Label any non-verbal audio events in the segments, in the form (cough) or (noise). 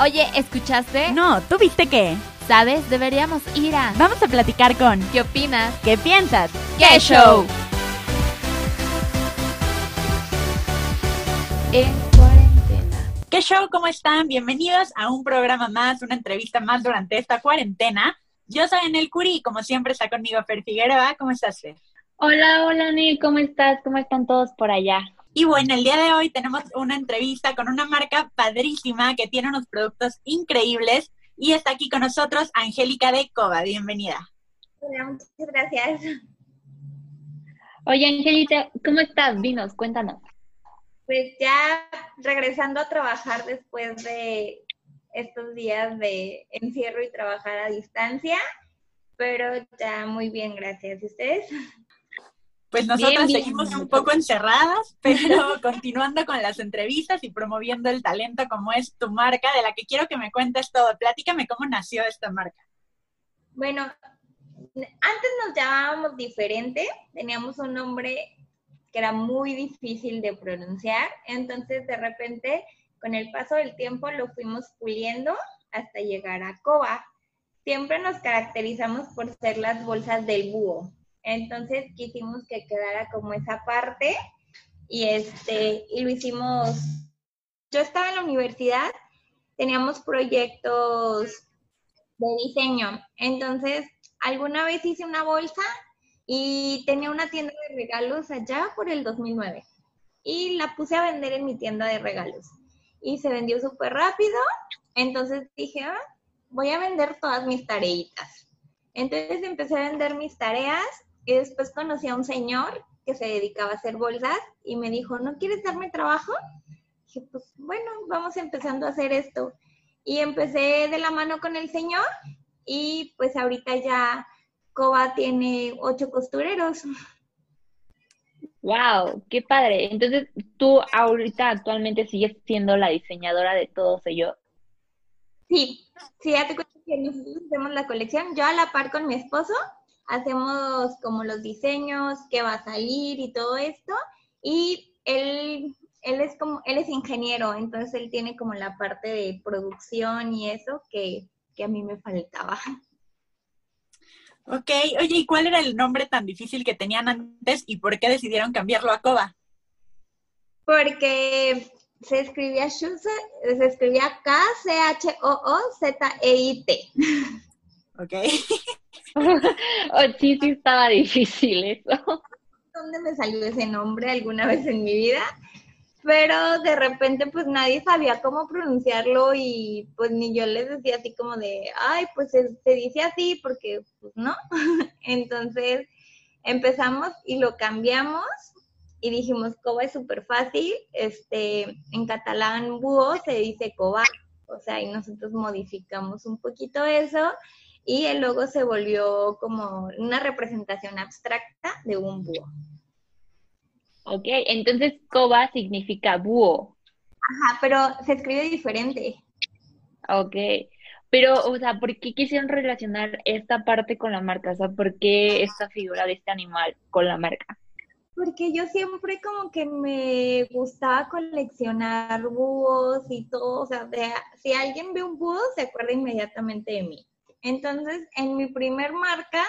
Oye, ¿escuchaste? No, ¿tú viste qué? ¿Sabes? Deberíamos ir a... Vamos a platicar con... ¿Qué opinas? ¿Qué piensas? ¡Qué show! En cuarentena. ¿Qué show? ¿Cómo están? Bienvenidos a un programa más, una entrevista más durante esta cuarentena. Yo soy Anel Curi y como siempre está conmigo Fer Figueroa. ¿Cómo estás, Fer? Hola, hola, Anel. ¿Cómo estás? ¿Cómo están todos por allá? Y bueno, el día de hoy tenemos una entrevista con una marca padrísima que tiene unos productos increíbles y está aquí con nosotros Angélica de Cova. Bienvenida. Hola, muchas gracias. Oye, Angélica, ¿cómo estás? Dinos, cuéntanos. Pues ya regresando a trabajar después de estos días de encierro y trabajar a distancia, pero ya muy bien, gracias. ¿Y ustedes? Pues nosotros seguimos un poco encerradas, (laughs) pero continuando con las entrevistas y promoviendo el talento como es tu marca, de la que quiero que me cuentes todo. Platícame cómo nació esta marca. Bueno, antes nos llamábamos diferente, teníamos un nombre que era muy difícil de pronunciar, entonces de repente con el paso del tiempo lo fuimos puliendo hasta llegar a Coba. Siempre nos caracterizamos por ser las bolsas del búho. Entonces quisimos que quedara como esa parte y este y lo hicimos. Yo estaba en la universidad, teníamos proyectos de diseño. Entonces, alguna vez hice una bolsa y tenía una tienda de regalos allá por el 2009 y la puse a vender en mi tienda de regalos y se vendió súper rápido. Entonces dije, ah, voy a vender todas mis tareitas. Entonces empecé a vender mis tareas y después conocí a un señor que se dedicaba a hacer bolsas y me dijo, ¿no quieres darme trabajo? dije, pues bueno, vamos empezando a hacer esto. Y empecé de la mano con el señor y pues ahorita ya Coba tiene ocho costureros. Wow, qué padre. Entonces, tú ahorita actualmente sigues siendo la diseñadora de todos ellos. Sí, sí, ya te cuento que nosotros hacemos la colección. Yo a la par con mi esposo hacemos como los diseños, qué va a salir y todo esto. Y él, él es como, él es ingeniero, entonces él tiene como la parte de producción y eso que, que a mí me faltaba. Ok, oye, ¿y cuál era el nombre tan difícil que tenían antes y por qué decidieron cambiarlo a Coba? Porque se escribía se escribía K-C-H-O-O-Z-E-I-T. (laughs) Ok. (laughs) oh, sí, sí estaba difícil eso. ¿Dónde me salió ese nombre alguna vez en mi vida? Pero de repente pues nadie sabía cómo pronunciarlo y pues ni yo les decía así como de, ay, pues se, se dice así porque pues no. (laughs) Entonces empezamos y lo cambiamos y dijimos, coba es súper fácil, este, en catalán búho se dice coba, o sea, y nosotros modificamos un poquito eso y el logo se volvió como una representación abstracta de un búho. Ok, entonces coba significa búho. Ajá, pero se escribe diferente. Ok, pero, o sea, ¿por qué quisieron relacionar esta parte con la marca? O sea, ¿por qué esta figura de este animal con la marca? Porque yo siempre como que me gustaba coleccionar búhos y todo, o sea, de- si alguien ve un búho se acuerda inmediatamente de mí. Entonces, en mi primer marca,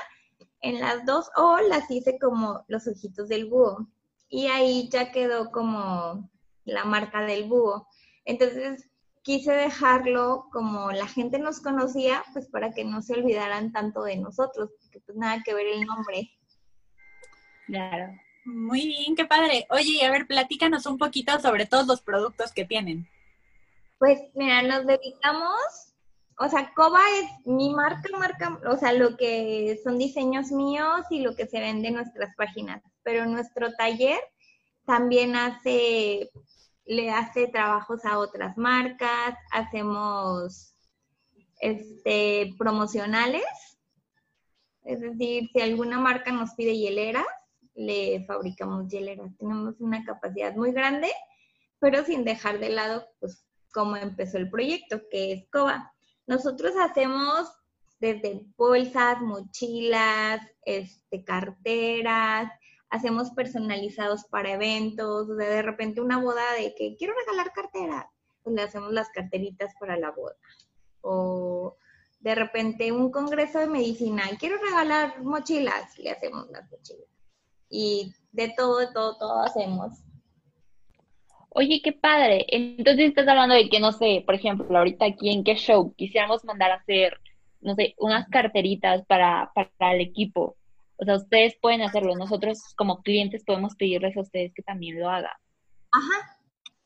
en las dos O las hice como los ojitos del búho. Y ahí ya quedó como la marca del búho. Entonces, quise dejarlo como la gente nos conocía, pues para que no se olvidaran tanto de nosotros, porque pues nada que ver el nombre. Claro. Muy bien, qué padre. Oye, y a ver, platícanos un poquito sobre todos los productos que tienen. Pues mira, nos dedicamos, o sea, Coba es mi marca, marca, o sea, lo que son diseños míos y lo que se vende en nuestras páginas, pero nuestro taller también hace, le hace trabajos a otras marcas, hacemos este, promocionales, es decir, si alguna marca nos pide hieleras, le fabricamos hieleras. Tenemos una capacidad muy grande, pero sin dejar de lado, pues, cómo empezó el proyecto, que es COBA. Nosotros hacemos desde bolsas, mochilas, este, carteras, hacemos personalizados para eventos, o de repente una boda de que quiero regalar cartera, pues le hacemos las carteritas para la boda. O de repente un congreso de medicina, quiero regalar mochilas, le hacemos las mochilas. Y de todo, de todo, todo hacemos. Oye, qué padre. Entonces estás hablando de que, no sé, por ejemplo, ahorita aquí en qué show quisiéramos mandar a hacer, no sé, unas carteritas para, para el equipo. O sea, ustedes pueden hacerlo. Nosotros como clientes podemos pedirles a ustedes que también lo hagan. Ajá.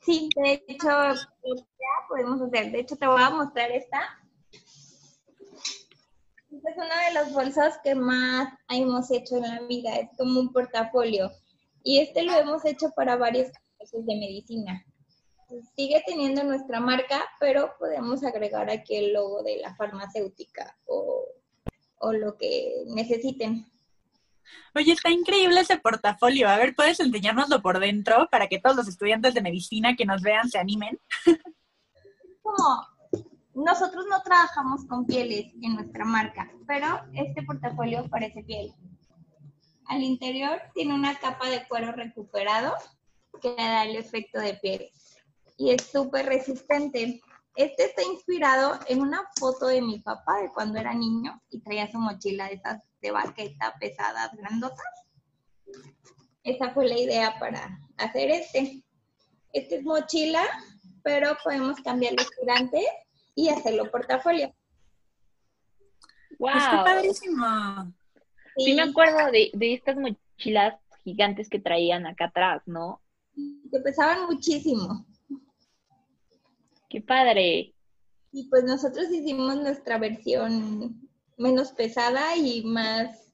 Sí, de hecho, ya podemos hacer. De hecho, te voy a mostrar esta. Esta es uno de los bolsos que más hemos hecho en la vida. Es como un portafolio. Y este lo hemos hecho para varios de medicina. Sigue teniendo nuestra marca, pero podemos agregar aquí el logo de la farmacéutica o, o lo que necesiten. Oye, está increíble ese portafolio. A ver, ¿puedes enseñárnoslo por dentro para que todos los estudiantes de medicina que nos vean se animen? Como nosotros no trabajamos con pieles en nuestra marca, pero este portafolio parece piel. Al interior tiene una capa de cuero recuperado que le da el efecto de piel y es súper resistente. Este está inspirado en una foto de mi papá de cuando era niño y traía su mochila de esas de baqueta pesadas, grandotas. Esa fue la idea para hacer este. Este es mochila, pero podemos cambiar los tirantes y hacerlo portafolio. ¡Wow! Qué padrísimo. Sí, me acuerdo de, de estas mochilas gigantes que traían acá atrás, ¿no? Que pesaban muchísimo. ¡Qué padre! Y pues nosotros hicimos nuestra versión menos pesada y más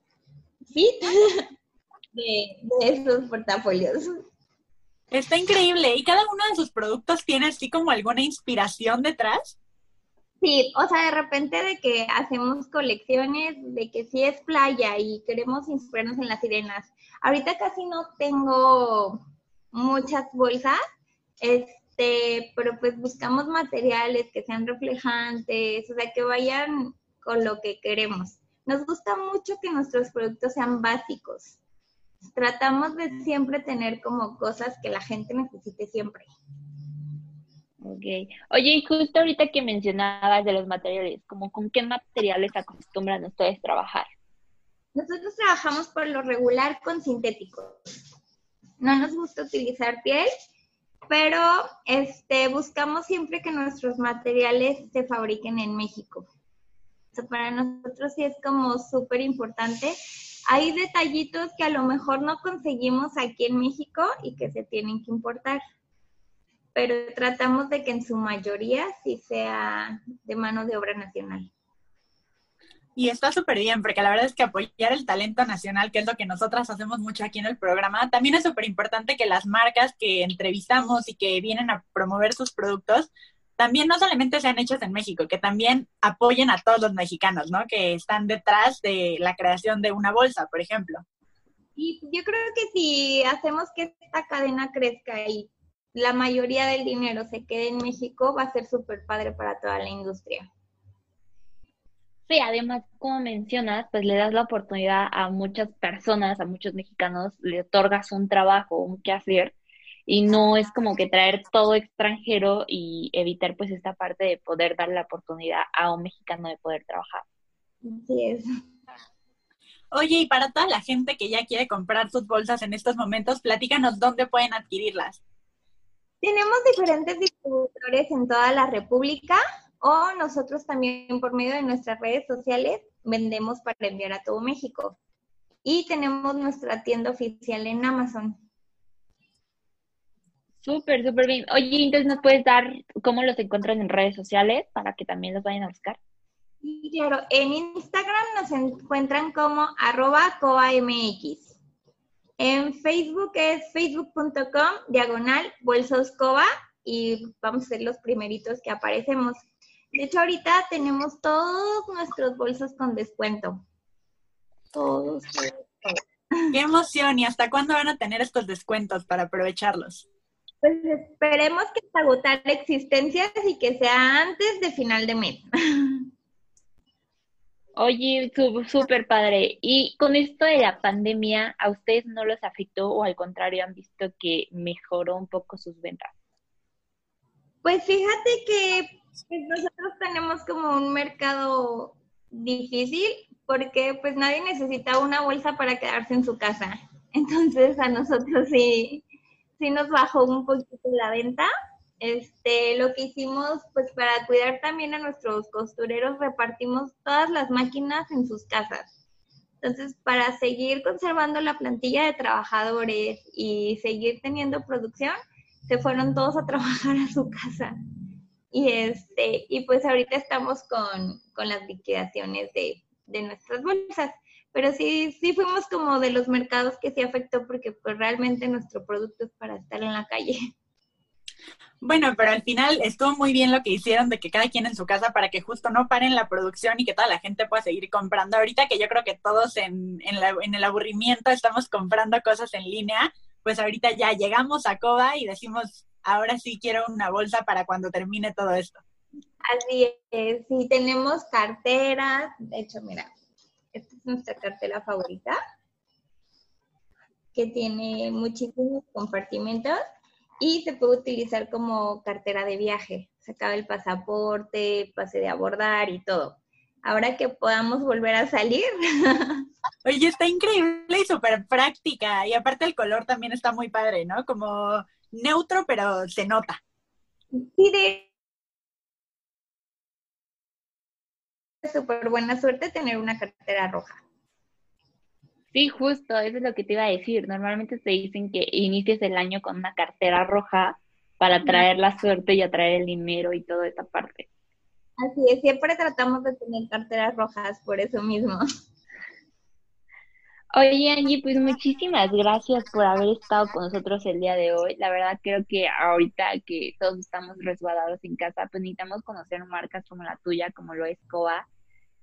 fit (laughs) de, de esos portafolios. Está increíble. ¿Y cada uno de sus productos tiene así como alguna inspiración detrás? Sí, o sea, de repente de que hacemos colecciones, de que sí es playa y queremos inspirarnos en las sirenas. Ahorita casi no tengo muchas bolsas, este, pero pues buscamos materiales que sean reflejantes, o sea, que vayan con lo que queremos. Nos gusta mucho que nuestros productos sean básicos. Tratamos de siempre tener como cosas que la gente necesite siempre. Ok. Oye, y justo ahorita que mencionabas de los materiales, como con qué materiales acostumbran ustedes trabajar? Nosotros trabajamos por lo regular con sintéticos. No nos gusta utilizar piel, pero este, buscamos siempre que nuestros materiales se fabriquen en México. Para nosotros sí es como súper importante. Hay detallitos que a lo mejor no conseguimos aquí en México y que se tienen que importar pero tratamos de que en su mayoría sí sea de mano de obra nacional. Y está súper bien, porque la verdad es que apoyar el talento nacional, que es lo que nosotras hacemos mucho aquí en el programa, también es súper importante que las marcas que entrevistamos y que vienen a promover sus productos, también no solamente sean hechos en México, que también apoyen a todos los mexicanos, ¿no? Que están detrás de la creación de una bolsa, por ejemplo. Y yo creo que si hacemos que esta cadena crezca y la mayoría del dinero se quede en México, va a ser súper padre para toda la industria. Sí, además, como mencionas, pues le das la oportunidad a muchas personas, a muchos mexicanos, le otorgas un trabajo, un qué hacer, y no es como que traer todo extranjero y evitar pues esta parte de poder darle la oportunidad a un mexicano de poder trabajar. Así es. Oye, y para toda la gente que ya quiere comprar sus bolsas en estos momentos, platícanos dónde pueden adquirirlas. Tenemos diferentes distribuidores en toda la República o nosotros también por medio de nuestras redes sociales vendemos para enviar a todo México. Y tenemos nuestra tienda oficial en Amazon. Súper, súper bien. Oye, entonces nos puedes dar cómo los encuentran en redes sociales para que también los vayan a buscar. Sí, claro, en Instagram nos encuentran como arroba coamx. En Facebook es facebook.com diagonal bolsoscoba y vamos a ser los primeritos que aparecemos. De hecho, ahorita tenemos todos nuestros bolsos con descuento. Todos. ¡Qué emoción! ¿Y hasta cuándo van a tener estos descuentos para aprovecharlos? Pues esperemos que hasta agotar existencias y que sea antes de final de mes. Oye, súper padre. Y con esto de la pandemia, ¿a ustedes no los afectó o al contrario han visto que mejoró un poco sus ventas? Pues fíjate que pues, nosotros tenemos como un mercado difícil porque pues nadie necesita una bolsa para quedarse en su casa. (laughs) Entonces a nosotros sí, sí nos bajó un poquito la venta. Este, lo que hicimos, pues para cuidar también a nuestros costureros, repartimos todas las máquinas en sus casas. Entonces, para seguir conservando la plantilla de trabajadores y seguir teniendo producción, se fueron todos a trabajar a su casa. Y este, y pues ahorita estamos con, con las liquidaciones de, de nuestras bolsas. Pero sí, sí fuimos como de los mercados que sí afectó porque pues realmente nuestro producto es para estar en la calle. Bueno, pero al final estuvo muy bien lo que hicieron de que cada quien en su casa para que justo no paren la producción y que toda la gente pueda seguir comprando. Ahorita que yo creo que todos en, en, la, en el aburrimiento estamos comprando cosas en línea, pues ahorita ya llegamos a Coba y decimos, ahora sí quiero una bolsa para cuando termine todo esto. Así es, sí, tenemos carteras, de hecho, mira, esta es nuestra cartera favorita, que tiene muchísimos compartimentos y se puede utilizar como cartera de viaje. Se acaba el pasaporte, pase de abordar y todo. Ahora que podamos volver a salir. (laughs) Oye, está increíble y súper práctica. Y aparte el color también está muy padre, ¿no? Como neutro, pero se nota. Sí, de súper buena suerte tener una cartera roja. Sí, justo, eso es lo que te iba a decir. Normalmente te dicen que inicies el año con una cartera roja para traer la suerte y atraer el dinero y toda esta parte. Así es, siempre tratamos de tener carteras rojas por eso mismo. Oye, Angie, pues muchísimas gracias por haber estado con nosotros el día de hoy. La verdad creo que ahorita que todos estamos resguardados en casa, pues necesitamos conocer marcas como la tuya, como lo es Coa,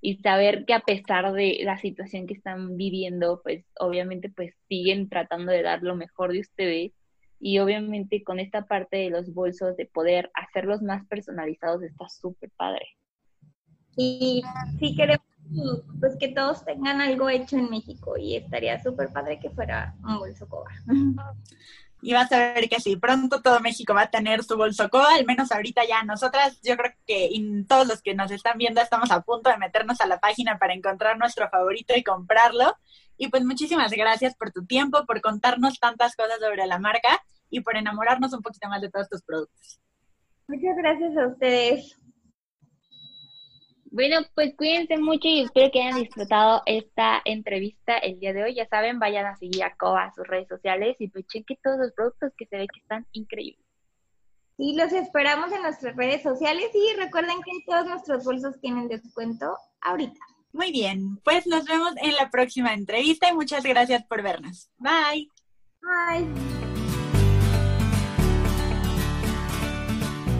y saber que a pesar de la situación que están viviendo, pues obviamente pues siguen tratando de dar lo mejor de ustedes y obviamente con esta parte de los bolsos de poder hacerlos más personalizados está súper padre. Y sí queremos pues que todos tengan algo hecho en México y estaría súper padre que fuera un bolso coba. y vas a ver que sí, pronto todo México va a tener su bolso coba, al menos ahorita ya nosotras, yo creo que todos los que nos están viendo estamos a punto de meternos a la página para encontrar nuestro favorito y comprarlo. Y pues muchísimas gracias por tu tiempo, por contarnos tantas cosas sobre la marca y por enamorarnos un poquito más de todos tus productos. Muchas gracias a ustedes. Bueno, pues cuídense mucho y espero que hayan disfrutado esta entrevista el día de hoy. Ya saben, vayan a seguir a Coa sus redes sociales y pues chequen todos los productos que se ve que están increíbles. Y los esperamos en nuestras redes sociales y recuerden que todos nuestros bolsos tienen descuento ahorita. Muy bien, pues nos vemos en la próxima entrevista y muchas gracias por vernos. Bye. Bye.